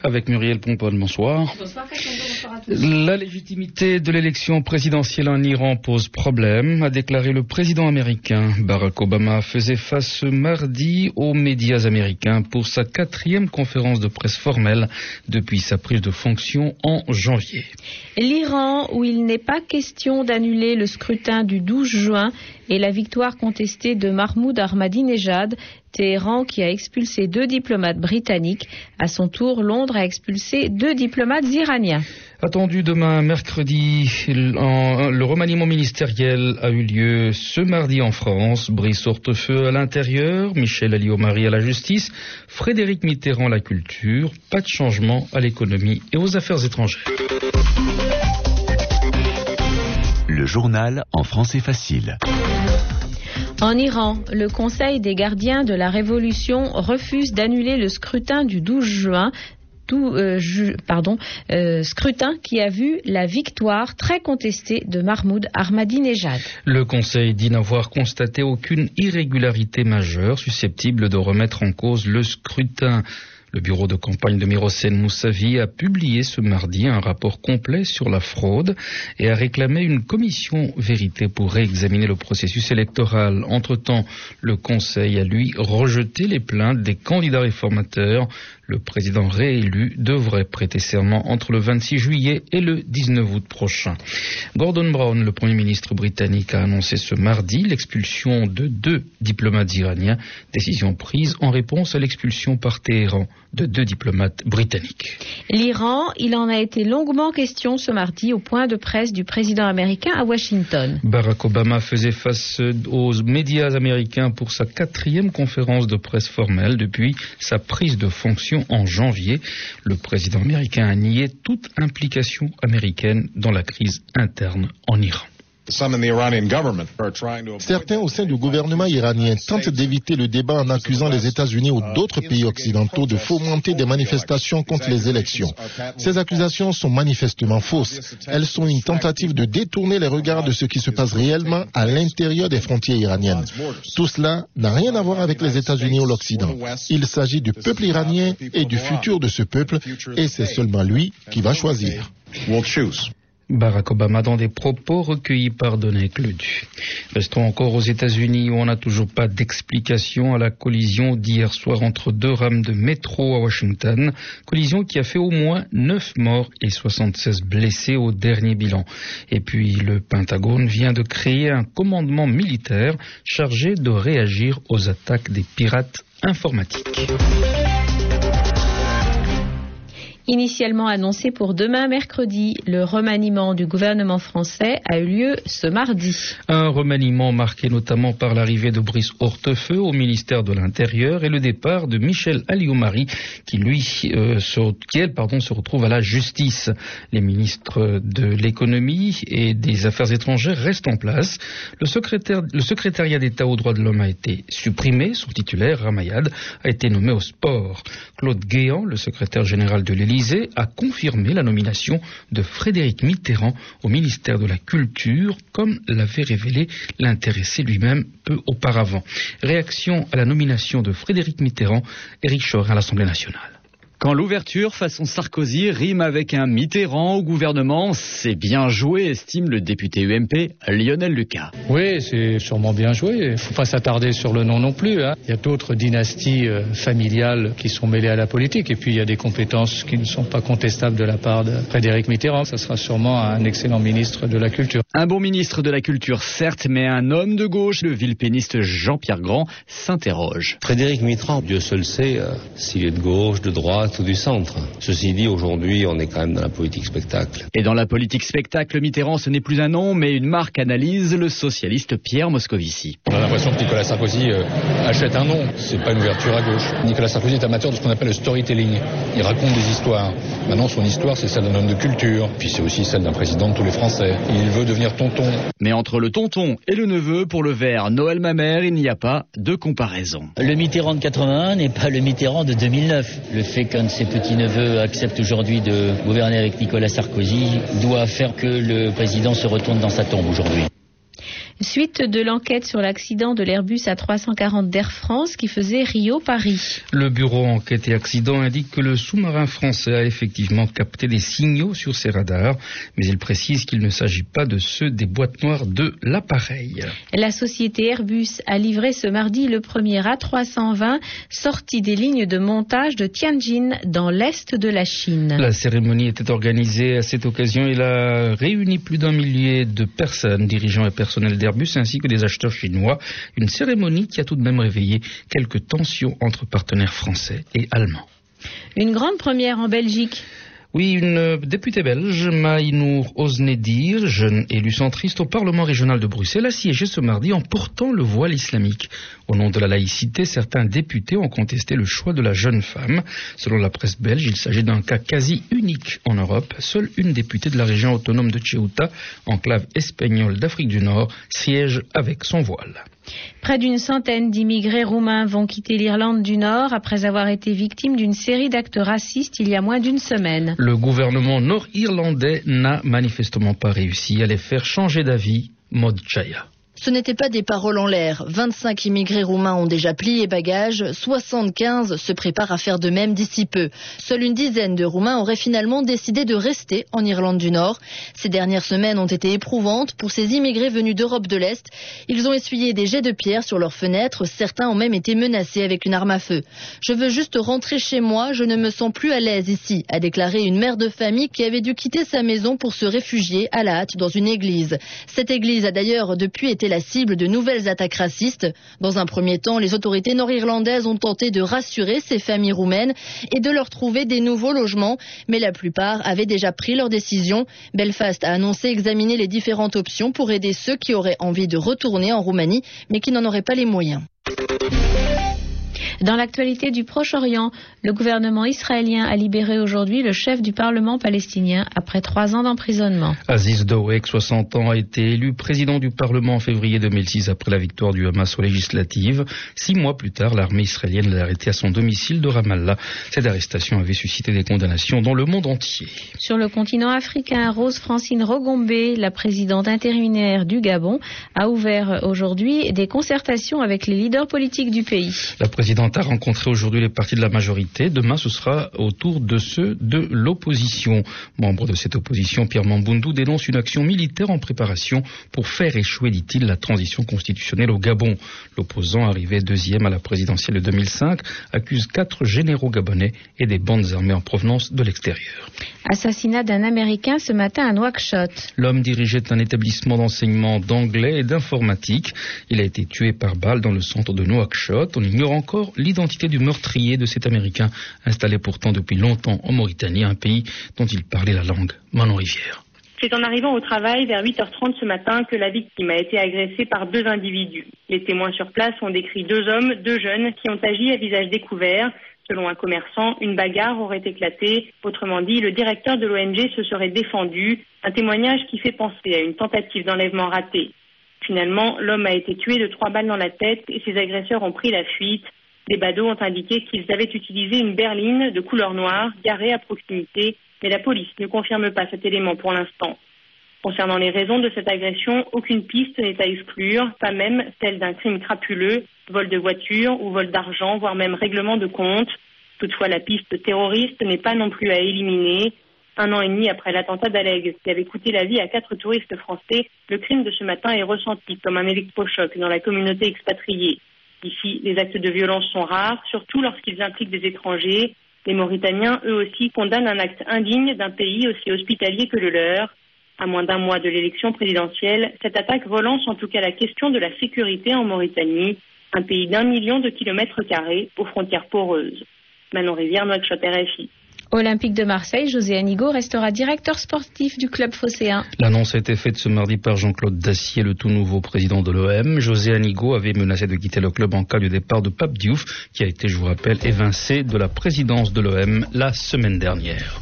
Avec Muriel Pompon, bonsoir. Bonsoir, La légitimité de l'élection présidentielle en Iran pose problème, a déclaré le président américain. Barack Obama faisait face ce mardi aux médias américains pour sa quatrième conférence de presse formelle depuis sa prise de fonction en janvier. L'Iran, où il n'est pas question d'annuler le scrutin du 12 juin et la victoire contestée de Mahmoud Ahmadinejad, Téhéran qui a expulsé deux diplomates britanniques. À son tour, Londres a expulsé deux diplomates iraniens. Attendu demain, mercredi, le remaniement ministériel a eu lieu ce mardi en France. Brice Hortefeux à l'intérieur, Michel Alliot-Marie à la justice, Frédéric Mitterrand à la culture. Pas de changement à l'économie et aux affaires étrangères. Le journal en français facile. En Iran, le Conseil des gardiens de la Révolution refuse d'annuler le scrutin du 12 juin euh, euh, scrutin qui a vu la victoire très contestée de Mahmoud Ahmadinejad. Le Conseil dit n'avoir constaté aucune irrégularité majeure susceptible de remettre en cause le scrutin. Le bureau de campagne de Mirosen Moussavi a publié ce mardi un rapport complet sur la fraude et a réclamé une commission vérité pour réexaminer le processus électoral. Entre-temps, le Conseil a lui rejeté les plaintes des candidats réformateurs. Le président réélu devrait prêter serment entre le 26 juillet et le 19 août prochain. Gordon Brown, le Premier ministre britannique, a annoncé ce mardi l'expulsion de deux diplomates iraniens, décision prise en réponse à l'expulsion par Téhéran de deux diplomates britanniques. L'Iran, il en a été longuement question ce mardi au point de presse du président américain à Washington. Barack Obama faisait face aux médias américains pour sa quatrième conférence de presse formelle depuis sa prise de fonction en janvier. Le président américain a nié toute implication américaine dans la crise interne en Iran. Certains au sein du gouvernement iranien tentent d'éviter le débat en accusant les États-Unis ou d'autres pays occidentaux de fomenter des manifestations contre les élections. Ces accusations sont manifestement fausses. Elles sont une tentative de détourner les regards de ce qui se passe réellement à l'intérieur des frontières iraniennes. Tout cela n'a rien à voir avec les États-Unis ou l'Occident. Il s'agit du peuple iranien et du futur de ce peuple et c'est seulement lui qui va choisir. Barack Obama dans des propos recueillis par Donek Ledu. Restons encore aux États-Unis où on n'a toujours pas d'explication à la collision d'hier soir entre deux rames de métro à Washington. Collision qui a fait au moins 9 morts et 76 blessés au dernier bilan. Et puis le Pentagone vient de créer un commandement militaire chargé de réagir aux attaques des pirates informatiques. Initialement annoncé pour demain mercredi, le remaniement du gouvernement français a eu lieu ce mardi. Un remaniement marqué notamment par l'arrivée de Brice Hortefeux au ministère de l'Intérieur et le départ de Michel Alliot-Marie qui lui euh, se, elle, se retrouve à la justice. Les ministres de l'économie et des affaires étrangères restent en place. Le, le secrétariat d'État aux droits de l'homme a été supprimé. Son titulaire, Ramayad, a été nommé au sport. Claude Guéant, le secrétaire général de l'Élysée, a confirmé la nomination de Frédéric Mitterrand au ministère de la Culture, comme l'avait révélé l'intéressé lui-même peu auparavant. Réaction à la nomination de Frédéric Mitterrand, Éric Chor à l'Assemblée nationale. Quand l'ouverture façon Sarkozy rime avec un Mitterrand au gouvernement, c'est bien joué, estime le député UMP Lionel Lucas. Oui, c'est sûrement bien joué. Il ne faut pas s'attarder sur le nom non plus. hein. Il y a d'autres dynasties euh, familiales qui sont mêlées à la politique. Et puis, il y a des compétences qui ne sont pas contestables de la part de Frédéric Mitterrand. Ça sera sûrement un excellent ministre de la Culture. Un bon ministre de la Culture, certes, mais un homme de gauche, le villepéniste Jean-Pierre Grand, s'interroge. Frédéric Mitterrand, Dieu seul sait euh, s'il est de gauche, de droite ou du centre. Ceci dit, aujourd'hui, on est quand même dans la politique spectacle. Et dans la politique spectacle, Mitterrand, ce n'est plus un nom, mais une marque, analyse le socialiste Pierre Moscovici. On a l'impression que Nicolas Sarkozy euh, achète un nom, c'est pas une ouverture à gauche. Nicolas Sarkozy est amateur de ce qu'on appelle le storytelling. Il raconte des histoires. Maintenant, son histoire, c'est celle d'un homme de culture, puis c'est aussi celle d'un président de tous les Français. Il veut devenir tonton. Mais entre le tonton et le neveu, pour le vers Noël Mamère, il n'y a pas de comparaison. Le Mitterrand de 81 n'est pas le Mitterrand de 2009. Le fait que de ses petits-neveux accepte aujourd'hui de gouverner avec Nicolas Sarkozy doit faire que le président se retourne dans sa tombe aujourd'hui. Suite de l'enquête sur l'accident de l'Airbus A340 d'Air France qui faisait Rio-Paris. Le bureau enquête et accident indique que le sous-marin français a effectivement capté des signaux sur ses radars, mais il précise qu'il ne s'agit pas de ceux des boîtes noires de l'appareil. La société Airbus a livré ce mardi le premier A320 sorti des lignes de montage de Tianjin dans l'est de la Chine. La cérémonie était organisée à cette occasion et a réuni plus d'un millier de personnes, dirigeants et personnels d'Airbus ainsi que des acheteurs chinois. Une cérémonie qui a tout de même réveillé quelques tensions entre partenaires français et allemands. Une grande première en Belgique. Oui, une députée belge, Maïnour Osnedir, jeune élu centriste au Parlement régional de Bruxelles, a siégé ce mardi en portant le voile islamique. Au nom de la laïcité, certains députés ont contesté le choix de la jeune femme. Selon la presse belge, il s'agit d'un cas quasi unique en Europe. Seule une députée de la région autonome de Ceuta, enclave espagnole d'Afrique du Nord, siège avec son voile. Près d'une centaine d'immigrés roumains vont quitter l'Irlande du Nord après avoir été victimes d'une série d'actes racistes il y a moins d'une semaine. Le gouvernement nord-irlandais n'a manifestement pas réussi à les faire changer d'avis. Maud. Ce n'étaient pas des paroles en l'air. 25 immigrés roumains ont déjà plié bagages, 75 se préparent à faire de même d'ici peu. Seule une dizaine de Roumains auraient finalement décidé de rester en Irlande du Nord. Ces dernières semaines ont été éprouvantes pour ces immigrés venus d'Europe de l'Est. Ils ont essuyé des jets de pierre sur leurs fenêtres, certains ont même été menacés avec une arme à feu. Je veux juste rentrer chez moi, je ne me sens plus à l'aise ici, a déclaré une mère de famille qui avait dû quitter sa maison pour se réfugier à la hâte dans une église. Cette église a d'ailleurs depuis été la cible de nouvelles attaques racistes. Dans un premier temps, les autorités nord-irlandaises ont tenté de rassurer ces familles roumaines et de leur trouver des nouveaux logements, mais la plupart avaient déjà pris leur décision. Belfast a annoncé examiner les différentes options pour aider ceux qui auraient envie de retourner en Roumanie, mais qui n'en auraient pas les moyens. Dans l'actualité du Proche-Orient, le gouvernement israélien a libéré aujourd'hui le chef du Parlement palestinien après trois ans d'emprisonnement. Aziz Dawek, 60 ans, a été élu président du Parlement en février 2006 après la victoire du Hamas aux législatives. Six mois plus tard, l'armée israélienne l'a arrêté à son domicile de Ramallah. Cette arrestation avait suscité des condamnations dans le monde entier. Sur le continent africain, Rose Francine Rogombe, la présidente intérimaire du Gabon, a ouvert aujourd'hui des concertations avec les leaders politiques du pays. La présidente a rencontré aujourd'hui les partis de la majorité. Demain, ce sera au tour de ceux de l'opposition. Membre de cette opposition, Pierre Mambundu dénonce une action militaire en préparation pour faire échouer, dit-il, la transition constitutionnelle au Gabon. L'opposant, arrivé deuxième à la présidentielle de 2005, accuse quatre généraux gabonais et des bandes armées en provenance de l'extérieur. Assassinat d'un Américain ce matin à Nouakchott. L'homme dirigeait un établissement d'enseignement d'anglais et d'informatique. Il a été tué par balle dans le centre de Nouakchott. On ignore encore l'identité du meurtrier de cet Américain, installé pourtant depuis longtemps en Mauritanie, un pays dont il parlait la langue. Manon Rivière. C'est en arrivant au travail vers 8h30 ce matin que la victime a été agressée par deux individus. Les témoins sur place ont décrit deux hommes, deux jeunes, qui ont agi à visage découvert. Selon un commerçant, une bagarre aurait éclaté. Autrement dit, le directeur de l'ONG se serait défendu. Un témoignage qui fait penser à une tentative d'enlèvement ratée. Finalement, l'homme a été tué de trois balles dans la tête et ses agresseurs ont pris la fuite. Les badauds ont indiqué qu'ils avaient utilisé une berline de couleur noire garée à proximité, mais la police ne confirme pas cet élément pour l'instant. Concernant les raisons de cette agression, aucune piste n'est à exclure, pas même celle d'un crime crapuleux, vol de voiture ou vol d'argent, voire même règlement de compte. Toutefois, la piste terroriste n'est pas non plus à éliminer. Un an et demi après l'attentat d'Aleg, qui avait coûté la vie à quatre touristes français, le crime de ce matin est ressenti comme un électrochoc dans la communauté expatriée. Ici, les actes de violence sont rares, surtout lorsqu'ils impliquent des étrangers. Les Mauritaniens, eux aussi, condamnent un acte indigne d'un pays aussi hospitalier que le leur. À moins d'un mois de l'élection présidentielle, cette attaque relance en tout cas la question de la sécurité en Mauritanie, un pays d'un million de kilomètres carrés aux frontières poreuses. Manon Rivière, Nouakchott, RFI. Olympique de Marseille, José Anigo restera directeur sportif du club phocéen. L'annonce a été faite ce mardi par Jean-Claude Dacier, le tout nouveau président de l'OM. José Anigo avait menacé de quitter le club en cas du départ de Pape Diouf, qui a été, je vous rappelle, évincé de la présidence de l'OM la semaine dernière.